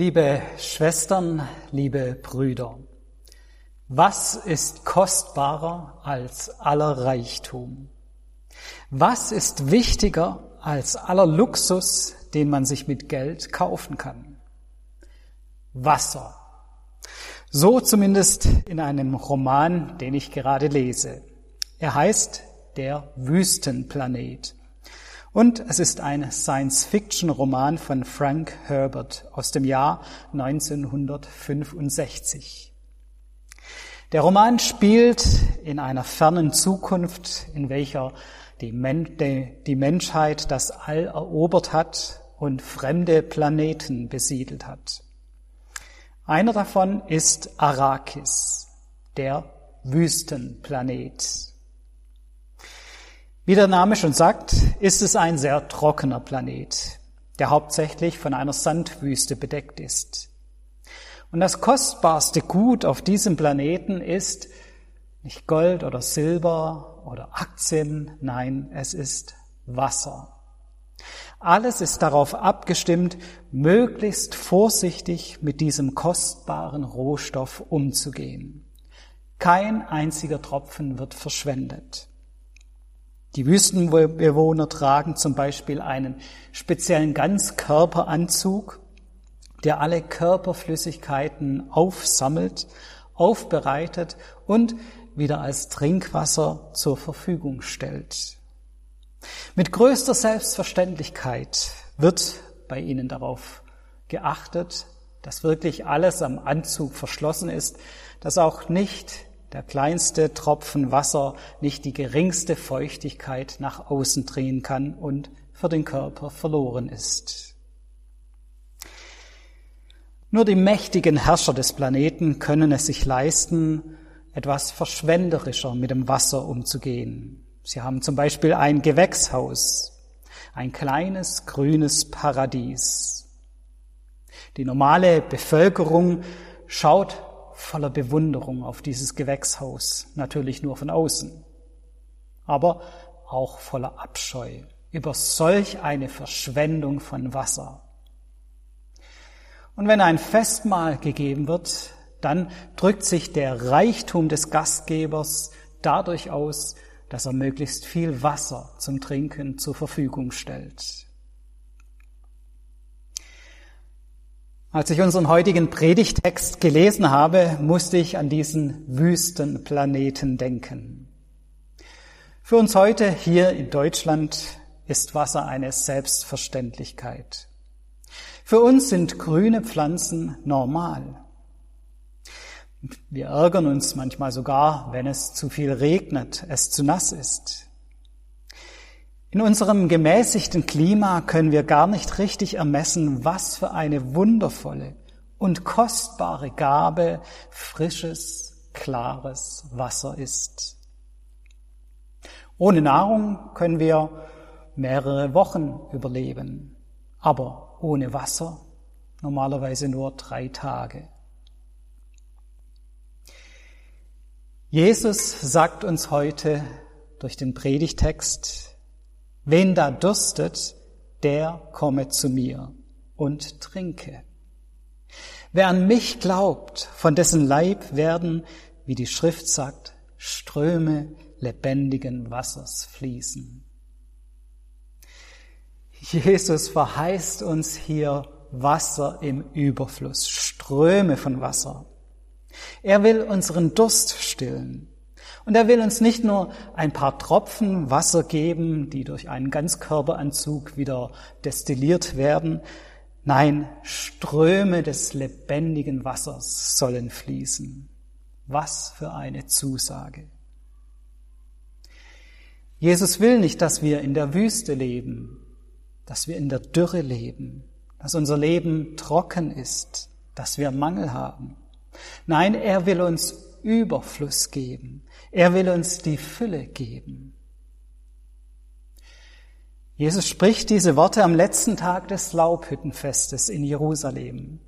Liebe Schwestern, liebe Brüder, was ist kostbarer als aller Reichtum? Was ist wichtiger als aller Luxus, den man sich mit Geld kaufen kann? Wasser. So zumindest in einem Roman, den ich gerade lese. Er heißt Der Wüstenplanet. Und es ist ein Science-Fiction-Roman von Frank Herbert aus dem Jahr 1965. Der Roman spielt in einer fernen Zukunft, in welcher die, Men die Menschheit das All erobert hat und fremde Planeten besiedelt hat. Einer davon ist Arrakis, der Wüstenplanet. Wie der Name schon sagt, ist es ein sehr trockener Planet, der hauptsächlich von einer Sandwüste bedeckt ist. Und das kostbarste Gut auf diesem Planeten ist nicht Gold oder Silber oder Aktien, nein, es ist Wasser. Alles ist darauf abgestimmt, möglichst vorsichtig mit diesem kostbaren Rohstoff umzugehen. Kein einziger Tropfen wird verschwendet. Die Wüstenbewohner tragen zum Beispiel einen speziellen Ganzkörperanzug, der alle Körperflüssigkeiten aufsammelt, aufbereitet und wieder als Trinkwasser zur Verfügung stellt. Mit größter Selbstverständlichkeit wird bei ihnen darauf geachtet, dass wirklich alles am Anzug verschlossen ist, dass auch nicht der kleinste Tropfen Wasser nicht die geringste Feuchtigkeit nach außen drehen kann und für den Körper verloren ist. Nur die mächtigen Herrscher des Planeten können es sich leisten, etwas verschwenderischer mit dem Wasser umzugehen. Sie haben zum Beispiel ein Gewächshaus, ein kleines grünes Paradies. Die normale Bevölkerung schaut voller Bewunderung auf dieses Gewächshaus, natürlich nur von außen, aber auch voller Abscheu über solch eine Verschwendung von Wasser. Und wenn ein Festmahl gegeben wird, dann drückt sich der Reichtum des Gastgebers dadurch aus, dass er möglichst viel Wasser zum Trinken zur Verfügung stellt. Als ich unseren heutigen Predigtext gelesen habe, musste ich an diesen Wüstenplaneten denken. Für uns heute hier in Deutschland ist Wasser eine Selbstverständlichkeit. Für uns sind grüne Pflanzen normal. Wir ärgern uns manchmal sogar, wenn es zu viel regnet, es zu nass ist. In unserem gemäßigten Klima können wir gar nicht richtig ermessen, was für eine wundervolle und kostbare Gabe frisches, klares Wasser ist. Ohne Nahrung können wir mehrere Wochen überleben, aber ohne Wasser normalerweise nur drei Tage. Jesus sagt uns heute durch den Predigtext, Wen da dürstet, der komme zu mir und trinke. Wer an mich glaubt, von dessen Leib werden, wie die Schrift sagt, Ströme lebendigen Wassers fließen. Jesus verheißt uns hier Wasser im Überfluss, Ströme von Wasser. Er will unseren Durst stillen. Und er will uns nicht nur ein paar Tropfen Wasser geben, die durch einen Ganzkörperanzug wieder destilliert werden. Nein, Ströme des lebendigen Wassers sollen fließen. Was für eine Zusage. Jesus will nicht, dass wir in der Wüste leben, dass wir in der Dürre leben, dass unser Leben trocken ist, dass wir Mangel haben. Nein, er will uns Überfluss geben. Er will uns die Fülle geben. Jesus spricht diese Worte am letzten Tag des Laubhüttenfestes in Jerusalem.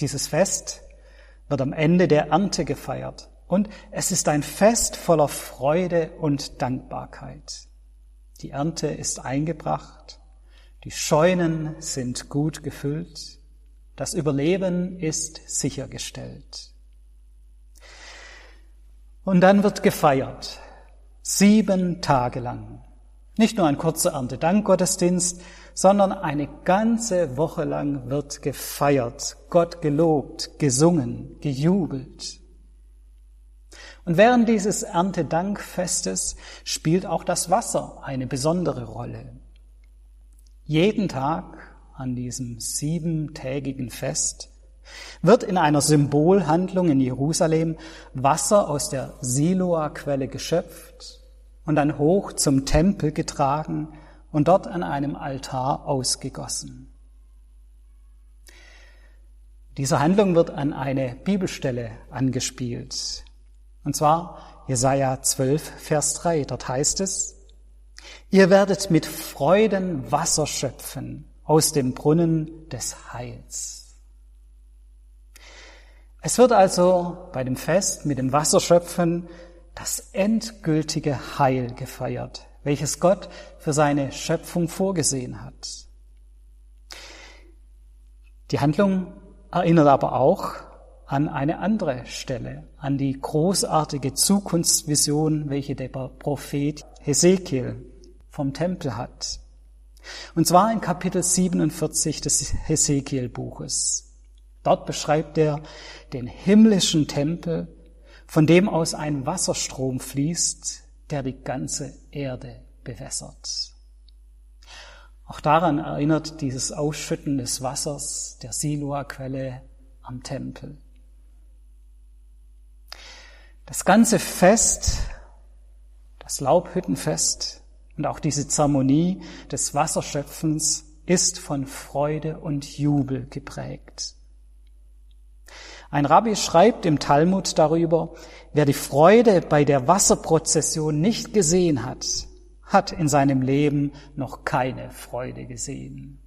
Dieses Fest wird am Ende der Ernte gefeiert und es ist ein Fest voller Freude und Dankbarkeit. Die Ernte ist eingebracht, die Scheunen sind gut gefüllt, Das Überleben ist sichergestellt. Und dann wird gefeiert. Sieben Tage lang. Nicht nur ein kurzer Erntedankgottesdienst, sondern eine ganze Woche lang wird gefeiert, Gott gelobt, gesungen, gejubelt. Und während dieses Erntedankfestes spielt auch das Wasser eine besondere Rolle. Jeden Tag an diesem siebentägigen Fest wird in einer Symbolhandlung in Jerusalem Wasser aus der Siloa-Quelle geschöpft und dann hoch zum Tempel getragen und dort an einem Altar ausgegossen. Diese Handlung wird an eine Bibelstelle angespielt. Und zwar Jesaja 12, Vers 3. Dort heißt es, Ihr werdet mit Freuden Wasser schöpfen aus dem Brunnen des Heils. Es wird also bei dem Fest mit dem Wasserschöpfen das endgültige Heil gefeiert, welches Gott für seine Schöpfung vorgesehen hat. Die Handlung erinnert aber auch an eine andere Stelle, an die großartige Zukunftsvision, welche der Prophet Hesekiel vom Tempel hat. Und zwar in Kapitel 47 des Hesekiel-Buches. Dort beschreibt er den himmlischen Tempel, von dem aus ein Wasserstrom fließt, der die ganze Erde bewässert. Auch daran erinnert dieses Ausschütten des Wassers der Siloa-Quelle am Tempel. Das ganze Fest, das Laubhüttenfest und auch diese Zeremonie des Wasserschöpfens ist von Freude und Jubel geprägt. Ein Rabbi schreibt im Talmud darüber, wer die Freude bei der Wasserprozession nicht gesehen hat, hat in seinem Leben noch keine Freude gesehen.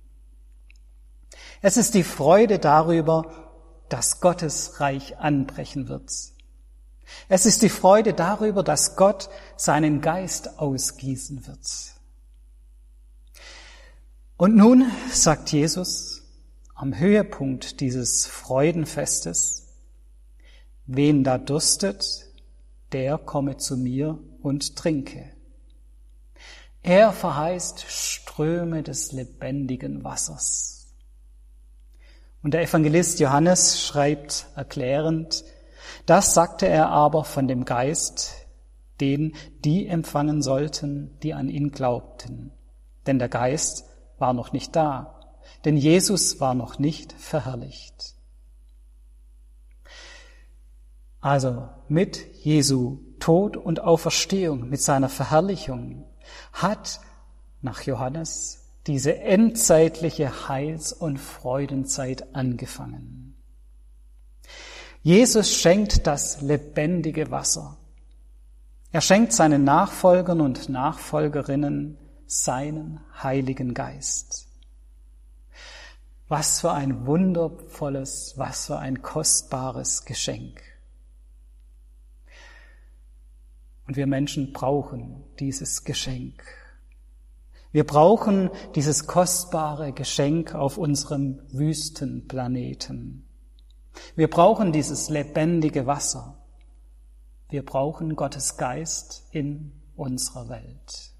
Es ist die Freude darüber, dass Gottes Reich anbrechen wird. Es ist die Freude darüber, dass Gott seinen Geist ausgießen wird. Und nun sagt Jesus, am Höhepunkt dieses Freudenfestes, wen da durstet, der komme zu mir und trinke. Er verheißt Ströme des lebendigen Wassers. Und der Evangelist Johannes schreibt erklärend, das sagte er aber von dem Geist, den die empfangen sollten, die an ihn glaubten. Denn der Geist war noch nicht da, denn Jesus war noch nicht verherrlicht. Also mit Jesu Tod und Auferstehung, mit seiner Verherrlichung, hat nach Johannes diese endzeitliche Heils- und Freudenzeit angefangen. Jesus schenkt das lebendige Wasser. Er schenkt seinen Nachfolgern und Nachfolgerinnen seinen Heiligen Geist. Was für ein wundervolles, was für ein kostbares Geschenk. Und wir Menschen brauchen dieses Geschenk. Wir brauchen dieses kostbare Geschenk auf unserem Wüstenplaneten. Wir brauchen dieses lebendige Wasser. Wir brauchen Gottes Geist in unserer Welt.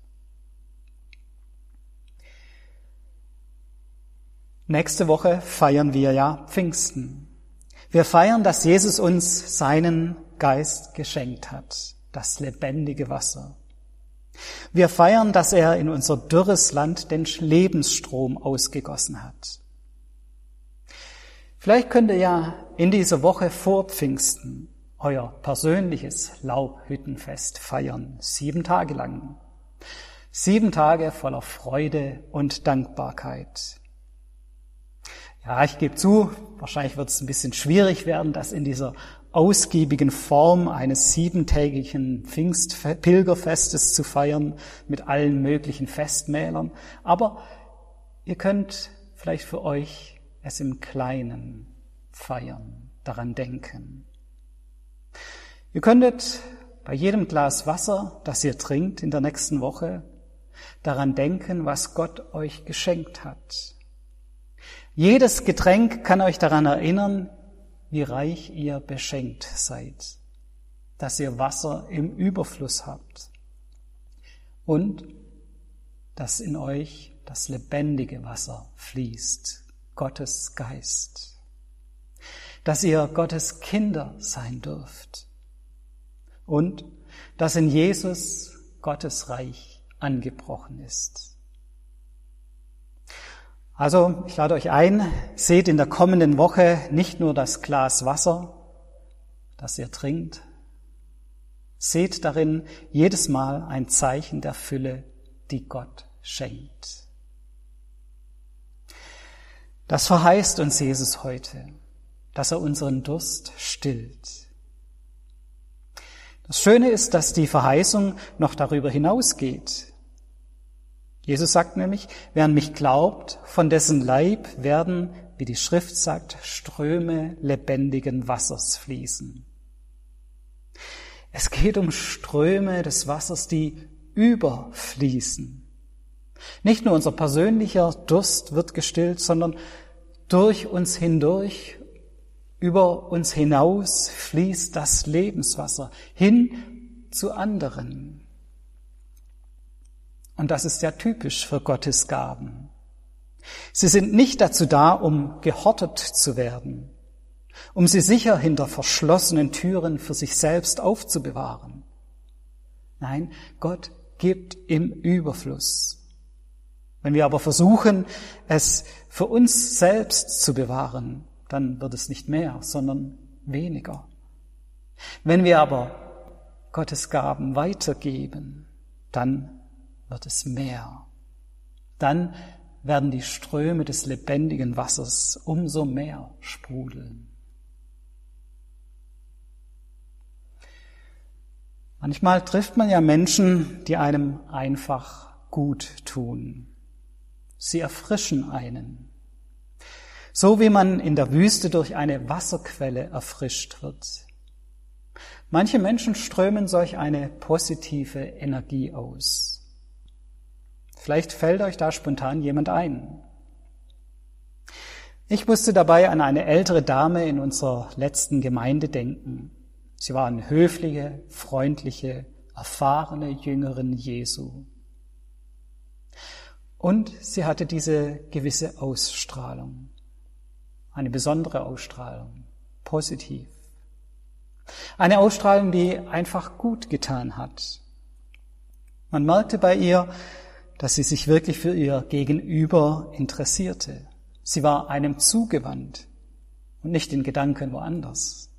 Nächste Woche feiern wir ja Pfingsten. Wir feiern, dass Jesus uns seinen Geist geschenkt hat, das lebendige Wasser. Wir feiern, dass er in unser dürres Land den Lebensstrom ausgegossen hat. Vielleicht könnt ihr ja in dieser Woche vor Pfingsten euer persönliches Laubhüttenfest feiern, sieben Tage lang. Sieben Tage voller Freude und Dankbarkeit. Ja, ich gebe zu, wahrscheinlich wird es ein bisschen schwierig werden, das in dieser ausgiebigen Form eines siebentägigen Pfingstpilgerfestes zu feiern mit allen möglichen Festmählern. Aber ihr könnt vielleicht für euch es im Kleinen feiern, daran denken. Ihr könntet bei jedem Glas Wasser, das ihr trinkt in der nächsten Woche, daran denken, was Gott euch geschenkt hat Jedes Getränk kann euch daran erinnern, wie reich ihr beschenkt seid, dass ihr Wasser im Überfluss habt und dass in euch das lebendige Wasser fließt, Gottes Geist, dass ihr Gottes Kinder sein dürft und dass in Jesus Gottes Reich angebrochen ist. Also, ich lade euch ein, seht in der kommenden Woche nicht nur das Glas Wasser, das ihr trinkt, seht darin jedes Mal ein Zeichen der Fülle, die Gott schenkt. Das verheißt uns Jesus heute, dass er unseren Durst stillt. Das Schöne ist, dass die Verheißung noch darüber hinausgeht. Jesus sagt nämlich, wer an mich glaubt, von dessen Leib werden, wie die Schrift sagt, Ströme lebendigen Wassers fließen. Es geht um Ströme des Wassers, die überfließen. Nicht nur unser persönlicher Durst wird gestillt, sondern durch uns hindurch, über uns hinaus fließt das Lebenswasser hin zu anderen. Und das ist ja typisch für Gottes Gaben. Sie sind nicht dazu da, um gehortet zu werden, um sie sicher hinter verschlossenen Türen für sich selbst aufzubewahren. Nein, Gott gibt im Überfluss. Wenn wir aber versuchen, es für uns selbst zu bewahren, dann wird es nicht mehr, sondern weniger. Wenn wir aber Gottes Gaben weitergeben, dann wird es mehr. Dann werden die Ströme des lebendigen Wassers umso mehr sprudeln. Manchmal trifft man ja Menschen, die einem einfach gut tun. Sie erfrischen einen. So wie man in der Wüste durch eine Wasserquelle erfrischt wird. Manche Menschen strömen solch eine positive Energie aus. Vielleicht fällt euch da spontan jemand ein. Ich musste dabei an eine ältere Dame in unserer letzten Gemeinde denken. Sie war eine höfliche, freundliche, erfahrene Jüngerin Jesu. Und sie hatte diese gewisse Ausstrahlung, eine besondere Ausstrahlung, positiv. Eine Ausstrahlung, die einfach gut getan hat. Man merkte bei ihr, dass sie sich wirklich für ihr Gegenüber interessierte. Sie war einem zugewandt und nicht in Gedanken woanders.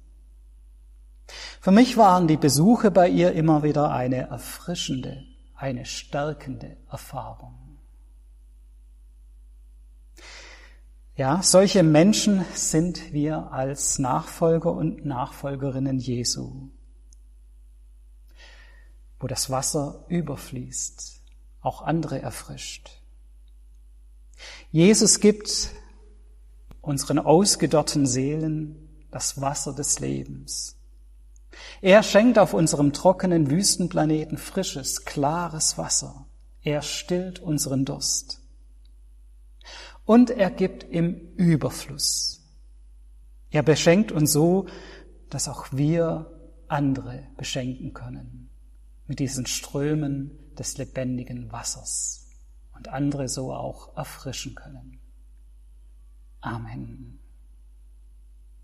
Für mich waren die Besuche bei ihr immer wieder eine erfrischende, eine stärkende Erfahrung. Ja, solche Menschen sind wir als Nachfolger und Nachfolgerinnen Jesu, wo das Wasser überfließt, auch andere erfrischt. Jesus gibt unseren ausgedörrten Seelen das Wasser des Lebens. Er schenkt auf unserem trockenen Wüstenplaneten frisches, klares Wasser. Er stillt unseren Durst. Und er gibt im Überfluss. Er beschenkt uns so, dass auch wir andere beschenken können mit diesen Strömen des lebendigen Wassers und andere so auch erfrischen können. Amen.